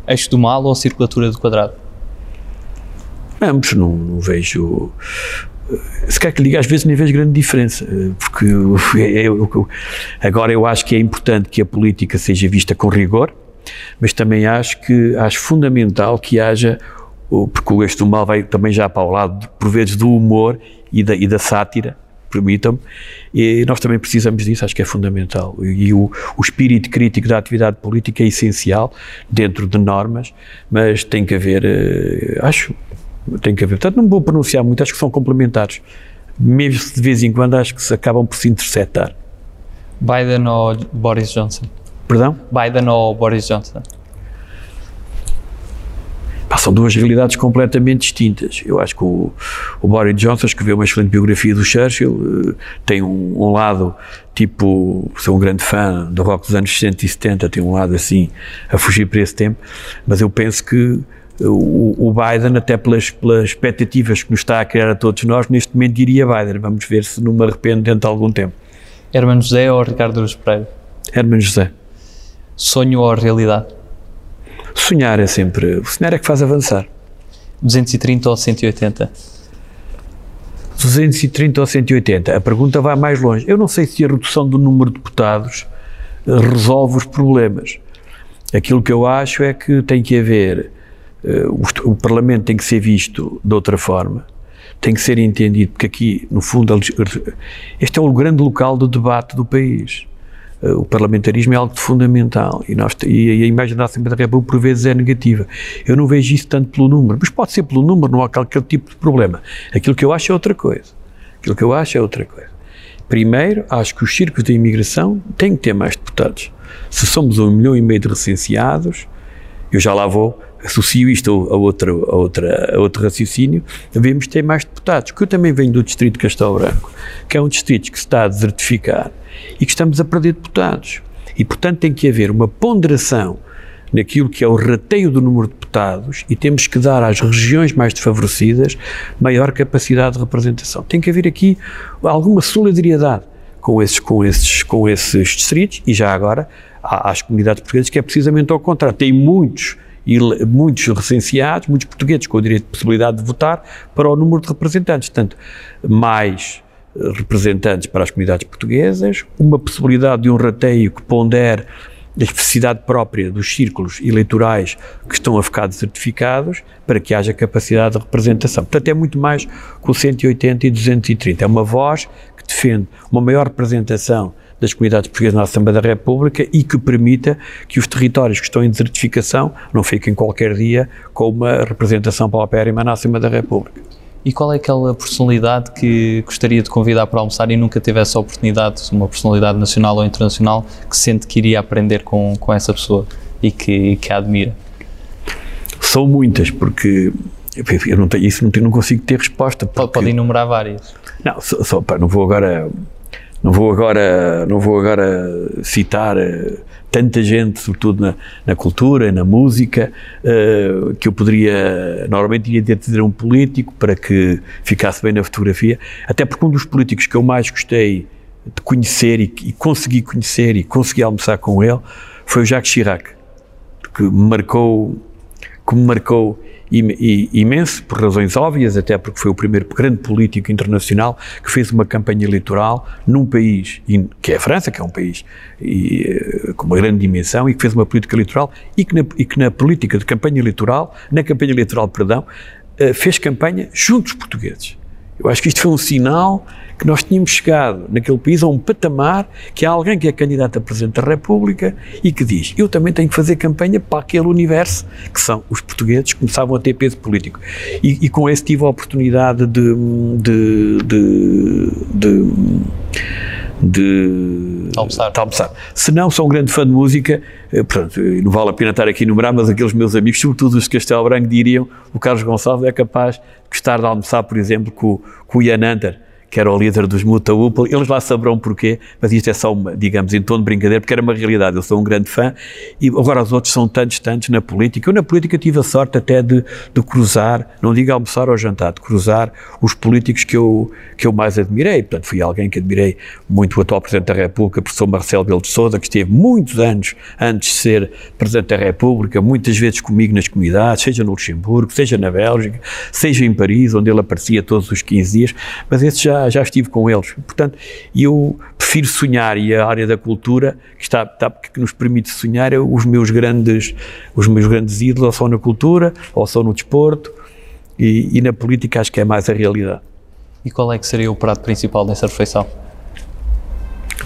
Eixo do mal ou circulatura do quadrado? Ambos, não, não vejo se quer que lhe diga, às vezes nem vejo grande diferença, porque eu, eu, agora eu acho que é importante que a política seja vista com rigor, mas também acho que acho fundamental que haja, porque o Este do Mal vai também já para o lado, por vezes, do humor e da, e da sátira, permitam-me, e nós também precisamos disso, acho que é fundamental. E o, o espírito crítico da atividade política é essencial dentro de normas, mas tem que haver, eh, acho, tem que haver. Portanto, não vou pronunciar muito, acho que são complementares. Mesmo de vez em quando acho que se acabam por se interceptar. Biden ou Boris Johnson? Perdão? Biden ou Boris Johnson? são duas realidades completamente distintas. Eu acho que o, o Boris Johnson escreveu uma excelente biografia do Churchill, eh, tem um, um, lado tipo, sou um grande fã do rock dos anos 60 e 70, tem um lado assim a fugir para esse tempo, mas eu penso que o, o Biden, até pelas, pelas expectativas que nos está a criar a todos nós, neste momento diria Biden. Vamos ver se não me arrependo dentro de algum tempo. Hermano José ou Ricardo Luz Pereira? Hermano José. Sonho ou realidade? Sonhar é sempre. Sonhar é que faz avançar. 230 ou 180? 230 ou 180. A pergunta vai mais longe. Eu não sei se a redução do número de deputados eh, resolve os problemas. Aquilo que eu acho é que tem que haver. O, o, Parlamento tem que ser visto de outra forma. Tem que ser entendido, porque aqui, no fundo, este é o grande local do debate do país. Eh, o parlamentarismo é algo fundamental e, nós, e a imagem da Assembleia da República por vezes é negativa. Eu não vejo isso tanto pelo número, mas pode ser pelo número, não há qualquer tipo de problema. Aquilo que eu acho é outra coisa. Aquilo que eu acho é outra coisa. Primeiro, acho que os círculos de imigração têm que ter mais deputados. Se somos um milhão e meio de recenseados, eu já lá vou, associo isto a, outro, a, outra, a outro raciocínio, devemos ter mais deputados. Que eu também venho do distrito de Castelo Branco, que é um distrito que se está a desertificar e que estamos a perder deputados. E, portanto, tem que haver uma ponderação naquilo que é o rateio do número de deputados e temos que dar às regiões mais desfavorecidas maior capacidade de representação. Tem que haver aqui alguma solidariedade com esses, com esses, com esses distritos e já agora às comunidades portuguesas que é precisamente ao contrário. Tem muitos muitos recenseados, muitos portugueses com o direito de possibilidade de votar para o número de representantes. Portanto, mais representantes para as comunidades portuguesas, uma possibilidade de um rateio que pondere a especificidade própria dos círculos eleitorais que estão a ficar desertificados para que haja capacidade de representação. Portanto, é muito mais que o 180 e 230. É uma voz que defende uma maior representação das comunidades portuguesas na Assembleia da República e que permita que os territórios que estão em desertificação não fiquem qualquer dia com uma representação paupérrima na Assembleia da República. E qual é aquela personalidade que gostaria de convidar para almoçar e nunca teve essa oportunidade, uma personalidade nacional ou internacional, que sente que iria aprender com, com essa pessoa e que, e que a admira? São muitas, porque eu não tenho, isso não, não consigo ter resposta. Pode, pode enumerar várias. Não, só, só, não vou agora não vou agora não vou agora citar uh, tanta gente, sobretudo na, na cultura, na música, uh, que eu poderia, normalmente iria ter de um político para que ficasse bem na fotografia, até porque um dos políticos que eu mais gostei de conhecer e, e consegui conhecer e consegui almoçar com ele foi o Jacques Chirac, que me marcou, que me marcou imenso, por razões óbvias, até porque foi o primeiro grande político internacional que fez uma campanha eleitoral num país, que é a França, que é um país e, eh, com uma grande dimensão, e que fez uma política eleitoral e que na, e que na política de campanha eleitoral, na campanha eleitoral, perdão, eh, fez campanha junto aos portugueses. Eu acho que isto foi um sinal que nós tínhamos chegado naquele país a um patamar que há alguém que é candidato a Presidente da República e que diz: Eu também tenho que fazer campanha para aquele universo que são os portugueses, que começavam a ter peso político. E, e com esse tive a oportunidade de, de, de, de de almoçar. de almoçar. Se não, sou um grande fã de música, eh, portanto, não vale a pena estar aqui a enumerar, mas aqueles meus amigos, sobretudo os de Castelo Branco, diriam o Carlos Gonçalves é capaz de gostar de almoçar, por exemplo, com, com o Ian Hunter, que era o líder dos Muta eles lá saberão porquê, mas isto é só uma, digamos, em tom de brincadeira, porque era uma realidade, eu sou um grande fã, e agora os outros são tantos, tantos na política. Eu na política tive a sorte até de, de cruzar, não digo almoçar ou jantar, de cruzar os políticos que eu, que eu mais admirei, portanto fui alguém que admirei muito o atual Presidente da República, o professor Marcelo Belo de Souza, que esteve muitos anos antes de ser Presidente da República, muitas vezes comigo nas comunidades, seja no Luxemburgo, seja na Bélgica, seja em Paris, onde ele aparecia todos os 15 dias, mas esse já já, estive com eles. Portanto, eu prefiro sonhar e a área da cultura que, está, está, que nos permite sonhar, é os meus grandes, os meus grandes ídolos ou são na cultura, ou são no desporto, e, e na política acho que é mais a realidade. E qual é que seria o prato principal dessa refeição?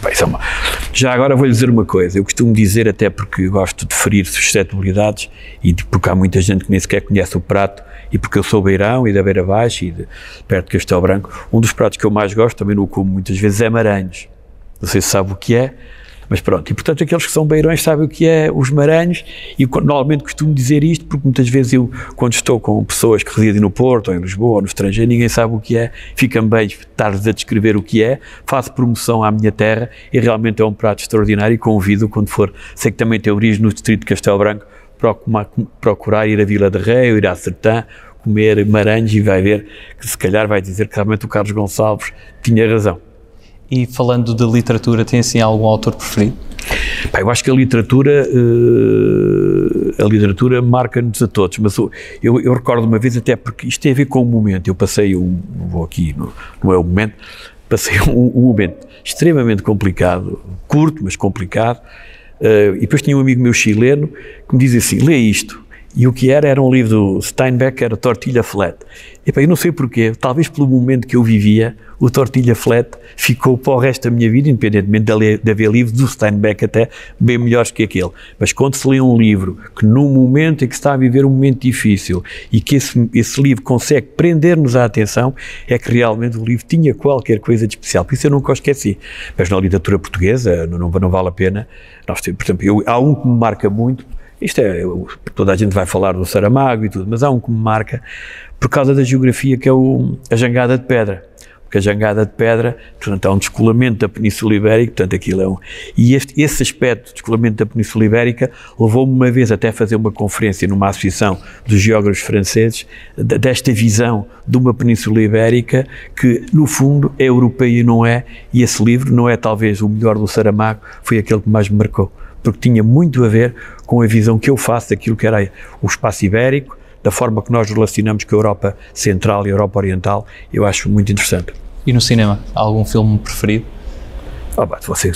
É já agora vou-lhe dizer uma coisa. Eu costumo dizer, até porque gosto de ferir suscetibilidades e porque há muita gente que nem sequer conhece o prato, e porque eu sou beirão e da Beira Baixa e de, perto de Castelo Branco, um dos pratos que eu mais gosto, também não o como muitas vezes, é maranhos. Não sei se sabe o que é. Mas pronto, e portanto aqueles que são beirões sabem o que é os maranhos e normalmente costumo dizer isto porque muitas vezes eu, quando estou com pessoas que residem no Porto, ou em Lisboa, ou no estrangeiro, ninguém sabe o que é, fica-me bem estar-lhes a descrever o que é, faço promoção à minha terra e realmente é um prato extraordinário e convido quando for, sei que também tem origem no distrito de Castelo Branco, procurar ir a Vila de Rei ou ir à Sertã, comer maranhos e vai ver que se calhar vai dizer que realmente o Carlos Gonçalves tinha razão. E falando de literatura, tem assim algum autor preferido? Pá, eu acho que a literatura, uh, a literatura marca-nos a todos, mas eu, eu, recordo uma vez até porque isto tem a ver com o momento. Eu passei um, vou aqui, não, não é o momento, passei um, um, momento extremamente complicado, curto, mas complicado. Uh, e depois tinha um amigo meu chileno que me dizia assim: lê isto. E o que era, era um livro do Steinbeck, era Tortilha Flat. E pá, eu não sei porquê, talvez pelo momento que eu vivia, o Tortilha Flat ficou para o resto da minha vida, independentemente de haver livros do Steinbeck até bem melhores que aquele. Mas quando se lê um livro que num momento em que se está a viver um momento difícil e que esse, esse livro consegue prender-nos a atenção, é que realmente o livro tinha qualquer coisa de especial. Por isso eu nunca o esqueci. Mas na literatura portuguesa não, não, não vale a pena. Nós, por exemplo, eu, há um que me marca muito, isto é, toda a gente vai falar do Saramago e tudo, mas há um que me marca por causa da geografia que é o, a jangada de pedra. Porque a jangada de pedra, portanto, há um descolamento da Península Ibérica, portanto, aquilo é um. E este, esse aspecto de descolamento da Península Ibérica levou-me uma vez até a fazer uma conferência numa associação dos geógrafos franceses, desta visão de uma Península Ibérica que, no fundo, é europeia e não é, e esse livro não é talvez o melhor do Saramago, foi aquele que mais me marcou porque tinha muito a ver com a visão que eu faço daquilo que era o espaço ibérico, da forma que nós relacionamos com a Europa Central e a Europa Oriental, eu acho muito interessante. E no cinema, há algum filme preferido? Oh, bah, você,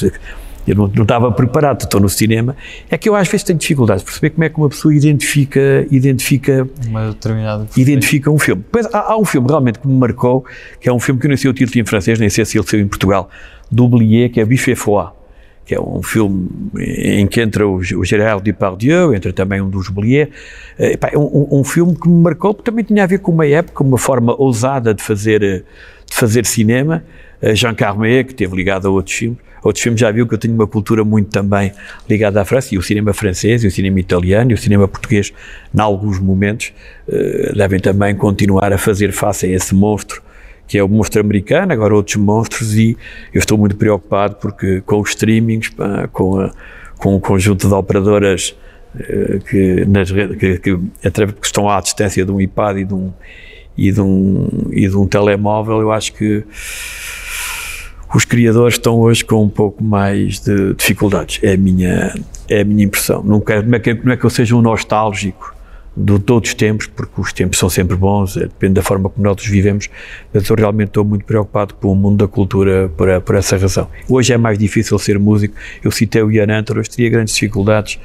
eu não, não, estava preparado, estou no cinema. É que eu às vezes tenho dificuldades de perceber como é que uma pessoa identifica, identifica, uma determinada identifica um filme. Pois, há, há, um filme realmente que me marcou, que é um filme que eu nem sei o título em francês, nem sei se ele saiu em Portugal, do Oublié, que é Bife Foie que é um filme em que entra o, o Gerard Depardieu, entra também um dos Belier. É, um, um, filme que me marcou, porque também tinha a ver com uma época, uma forma ousada de fazer, de fazer cinema. Jean Carmet, que esteve ligado a outros filmes. Outros filmes já viu que eu tenho uma cultura muito também ligada à França, e o cinema francês, e o cinema italiano, e o cinema português, em alguns momentos, devem também continuar a fazer face a esse monstro que é o monstro americano, agora outros monstros, e eu estou muito preocupado porque com os streamings, com, a, com o conjunto de operadoras uh, que, nas que, que, que, estão à distância de um iPad e de um, e de um, e de um telemóvel, eu acho que os criadores estão hoje com um pouco mais de dificuldades. É a minha, é a minha impressão. Não, quero, não, é que, não é que eu seja um nostálgico de todos os tempos, porque os tempos são sempre bons, é, depende da forma como nós os vivemos, mas eu realmente estou muito preocupado com o mundo da cultura por, por essa razão. Hoje é mais difícil ser músico, eu citei o Ian Antler, teria grandes dificuldades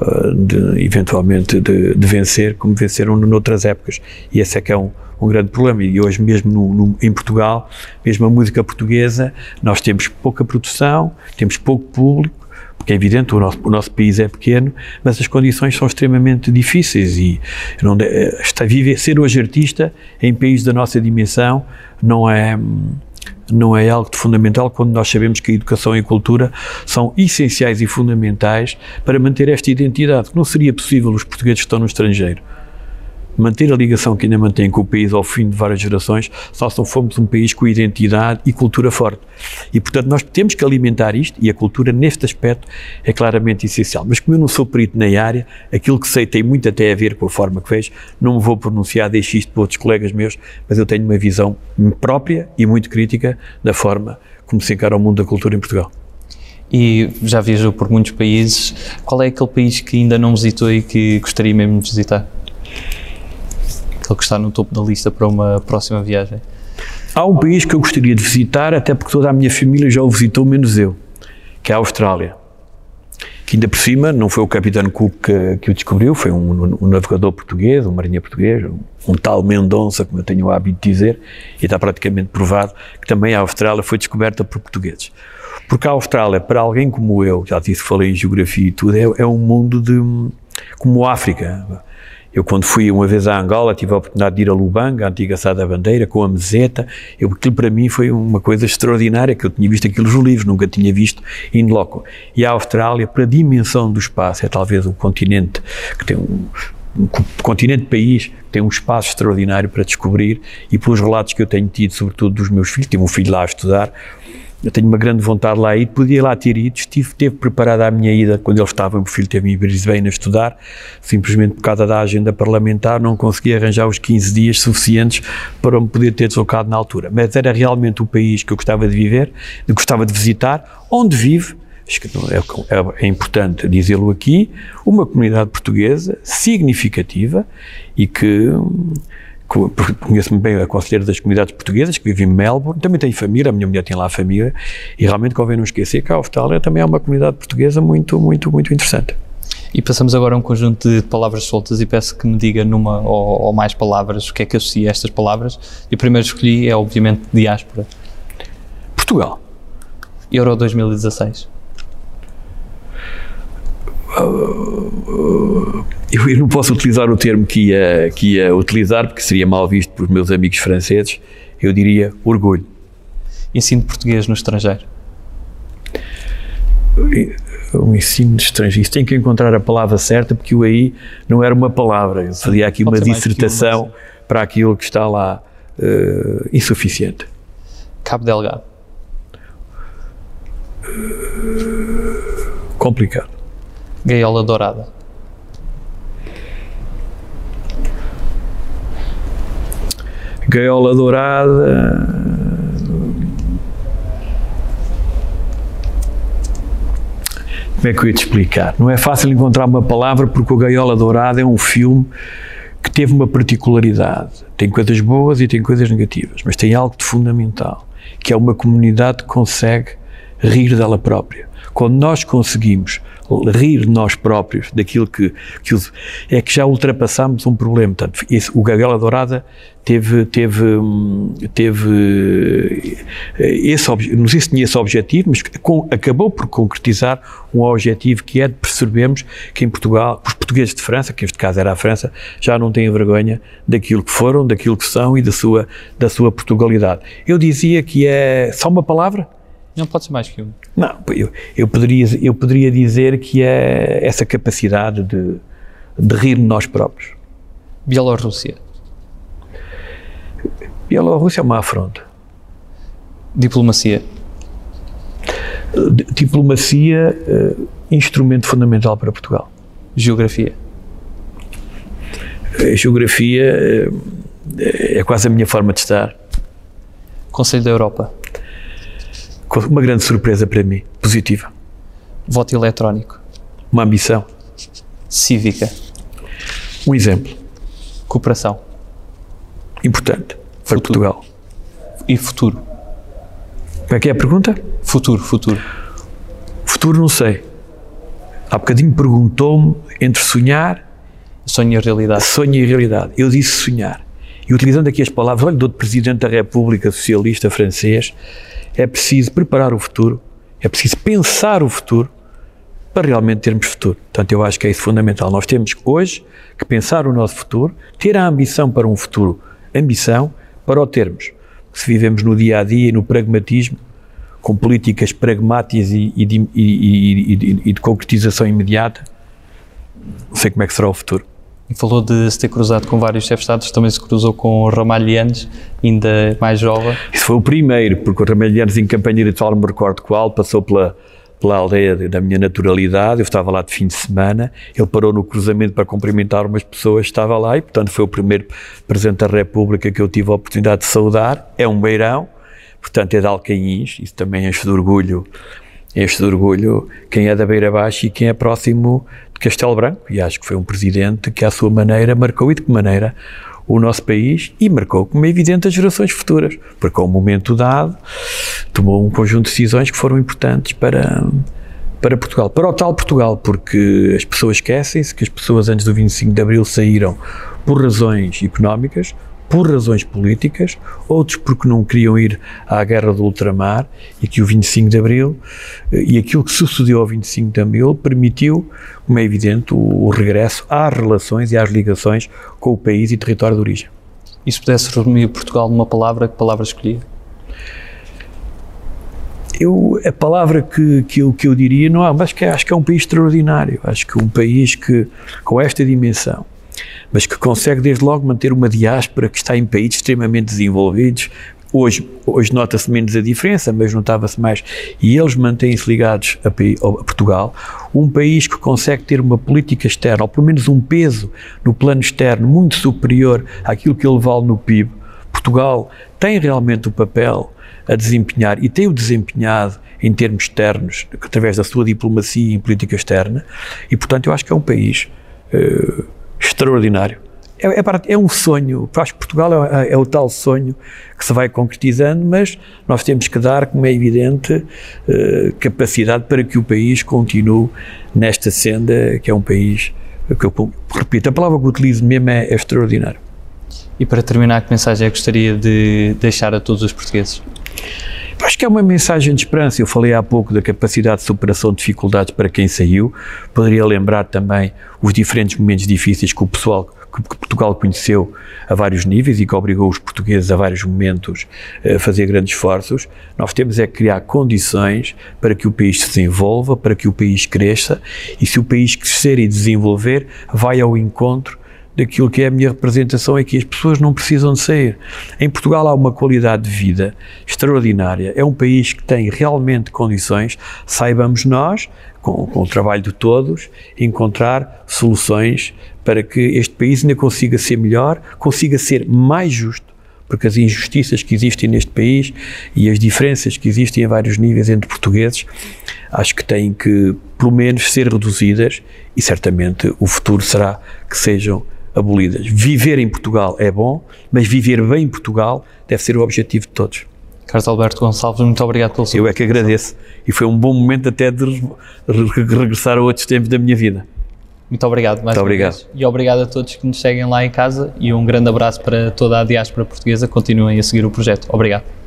uh, de, eventualmente de, de, vencer, como venceram noutras épocas, e esse é que é um, um grande problema, e hoje mesmo no, no, em Portugal, mesmo a música portuguesa, nós temos pouca produção, temos pouco público, porque é evidente, o nosso, o nosso país é pequeno, mas as condições são extremamente difíceis e não, está, viver, ser hoje artista em país da nossa dimensão não é não é algo fundamental quando nós sabemos que a educação e a cultura são essenciais e fundamentais para manter esta identidade. Não seria possível os portugueses que estão no estrangeiro manter a ligação que ainda mantém com o país ao fim de várias gerações, só se fomos um país com identidade e cultura forte. E, portanto, nós temos que alimentar isto e a cultura, neste aspecto, é claramente essencial. Mas como eu não sou perito na área, aquilo que sei tem muito até a ver com a forma que vejo, não me vou pronunciar, deixo isto para outros colegas meus, mas eu tenho uma visão própria e muito crítica da forma como se encara o mundo da cultura em Portugal e já viajou por muitos países. Qual é aquele país que ainda não visitou e que gostaria mesmo de visitar? Aquele que está no topo da lista para uma próxima viagem? Há um país que eu gostaria de visitar, até porque toda a minha família já o visitou, menos eu, que é a Austrália. Que ainda por cima não foi o Capitão Cook que, que o descobriu, foi um, um, navegador português, um marinheiro português, um, tal Mendonça, como eu tenho o hábito de dizer, e está praticamente provado que também a Austrália foi descoberta por portugueses. Porque a Austrália, para alguém como eu, já disse, falei em geografia e tudo, é, é um mundo de, como a África Eu, quando fui uma vez a Angola, tive a oportunidade de ir a Lubanga, a antiga Sada Bandeira, com a meseta. Eu, aquilo para mim foi uma coisa extraordinária, que eu tinha visto aquilo nos livros, nunca tinha visto in loco. E a Austrália, para a dimensão do espaço, é talvez o continente que tem um, um continente país tem um espaço extraordinário para descobrir e pelos relatos que eu tenho tido, sobretudo dos meus filhos, tive um filho lá a estudar, eu tenho uma grande vontade lá ir, podia lá ter ido, estive, teve preparada a minha ida quando ele estava, o meu filho teve em Brisbane a estudar, simplesmente por causa da agenda parlamentar não conseguia arranjar os 15 dias suficientes para me poder ter deslocado na altura, mas era realmente o país que eu gostava de viver, gostava de visitar, onde vive, é, é, é importante dizê-lo aqui, uma comunidade portuguesa significativa e que conheço-me bem a conselheira das comunidades portuguesas que vive em Melbourne, também tenho família, a minha mulher tem lá família, e realmente convém não esquecer que a Austrália também é uma comunidade portuguesa muito, muito, muito interessante. E passamos agora a um conjunto de palavras soltas e peço que me diga numa ou, ou mais palavras o que é que associa a estas palavras. E o primeiro escolhi é, obviamente, diáspora. Portugal. Euro 2016. Eu não posso utilizar o termo que ia, que ia utilizar, porque seria mal visto por meus amigos franceses, eu diria orgulho. Ensino português no estrangeiro. O ensino estrangeiro. Isso tem que encontrar a palavra certa, porque o aí não era uma palavra. Eu fazia aqui uma dissertação para aquilo que está lá uh, insuficiente. Cabo Delgado. Uh, complicado. Gaiola Dourada. Gaiola Dourada. Como é que eu ia te explicar? Não é fácil encontrar uma palavra porque o Gaiola Dourada é um filme que teve uma particularidade. Tem coisas boas e tem coisas negativas, mas tem algo de fundamental, que é uma comunidade que consegue rir dela própria. Quando nós conseguimos rir de nós próprios daquilo que, que é que já ultrapassamos um problema. Portanto, esse, o Gaguela Dourada teve, teve, teve esse, não sei se tinha esse objetivo, mas com, acabou por concretizar um objetivo que é de percebermos que em Portugal, os portugueses de França, que neste caso era a França, já não têm vergonha daquilo que foram, daquilo que são e da sua, da sua Portugalidade. Eu dizia que é só uma palavra, não pode ser mais que um. Não, eu, eu, poderia, eu poderia dizer que é essa capacidade de, de rir de nós próprios. Bielorrússia. Bielorrússia é uma afronta. Diplomacia. Diplomacia, uh, instrumento fundamental para Portugal. Geografia. A geografia uh, é quase a minha forma de estar. Conselho da Europa uma grande surpresa para mim, positiva. Voto eletrónico. Uma ambição. Cívica. Um exemplo. Cooperação. Importante para futuro. Portugal. E futuro. Como é que é a pergunta? Futuro, futuro. Futuro não sei. Há bocadinho perguntou-me entre sonhar... Sonho e realidade. Sonho e realidade. Eu disse sonhar. E utilizando aqui as palavras, olha, do Presidente da República Socialista Francês, é preciso preparar o futuro, é preciso pensar o futuro para realmente termos futuro. Portanto, eu acho que é isso fundamental. Nós temos hoje que pensar o nosso futuro, ter a ambição para um futuro, ambição para o termos. Se vivemos no dia a dia e no pragmatismo, com políticas pragmáticas e, e, de, e, e de concretização imediata, não sei como é que será o futuro. Falou de se ter cruzado com vários chefes de Estado, também se cruzou com Ramalhianes, ainda mais jovem. Isso foi o primeiro, porque o Ramalhianes, em campanha eleitoral, não me recordo qual, passou pela, pela aldeia da minha naturalidade, eu estava lá de fim de semana, ele parou no cruzamento para cumprimentar umas pessoas, estava lá e, portanto, foi o primeiro Presidente da República que eu tive a oportunidade de saudar, é um beirão, portanto, é de Alcaíns, isso também enche de orgulho, de orgulho quem é da Beira Baixa e quem é próximo Castelo Branco, e acho que foi um presidente que, à sua maneira, marcou e de que maneira o nosso país e marcou, como é evidente, as gerações futuras, porque, ao momento dado, tomou um conjunto de decisões que foram importantes para, para Portugal, para o tal Portugal, porque as pessoas esquecem-se que as pessoas antes do 25 de Abril saíram por razões económicas, por razões políticas, outros porque não queriam ir à guerra do ultramar e que o 25 de Abril eh, e aquilo que sucedeu ao 25 de Abril permitiu, como é evidente, o, o regresso às relações e às ligações com o país e território de origem. E se pudesse resumir Portugal numa palavra, que palavra escolhia? Eu, a palavra que, que, eu, que eu diria não há, mas que acho que é um país extraordinário. Acho que um país que, com esta dimensão, mas que consegue desde logo manter uma diáspora que está em países extremamente desenvolvidos. Hoje, hoje nota-se menos a diferença, mas notava-se mais. E eles mantêm-se ligados a, a, Portugal, um país que consegue ter uma política externa, ou pelo menos um peso no plano externo muito superior àquilo que ele vale no PIB. Portugal tem realmente o papel a desempenhar e tem o desempenhado em termos externos, através da sua diplomacia e política externa, e portanto eu acho que é um país. Uh, extraordinário. É, é, é, um sonho, acho que Portugal é, é, o tal sonho que se vai concretizando, mas nós temos que dar, como é evidente, eh, capacidade para que o país continue nesta senda, que é um país, que eu repito, a palavra que utilizo mesmo é, é extraordinário. E para terminar, que mensagem é que gostaria de deixar a todos os portugueses? Acho que é uma mensagem de esperança. Eu falei há pouco da capacidade de superação de dificuldades para quem saiu. Poderia lembrar também os diferentes momentos difíceis que o pessoal que Portugal conheceu a vários níveis e que obrigou os portugueses a vários momentos a fazer grandes esforços. Nós temos é que criar condições para que o país se desenvolva, para que o país cresça e se o país crescer e desenvolver, vai ao encontro daquilo que é a minha representação é que as pessoas não precisam de sair. Em Portugal há uma qualidade de vida extraordinária. É um país que tem realmente condições, saibamos nós, com, com o trabalho de todos, encontrar soluções para que este país ainda consiga ser melhor, consiga ser mais justo, porque as injustiças que existem neste país e as diferenças que existem a vários níveis entre portugueses, acho que têm que, pelo menos, ser reduzidas e certamente o futuro será que sejam abolidas. Viver em Portugal é bom, mas viver bem em Portugal deve ser o objetivo de todos. Carlos Alberto Gonçalves, muito obrigado pelo seu Eu é que agradeço. E foi um bom momento até de regressar a outros tempos da minha vida. Muito obrigado mais muito obrigado. Vez. E obrigado a todos que nos seguem lá em casa e um grande abraço para toda a diáspora portuguesa. Continuem a seguir o projeto. Obrigado.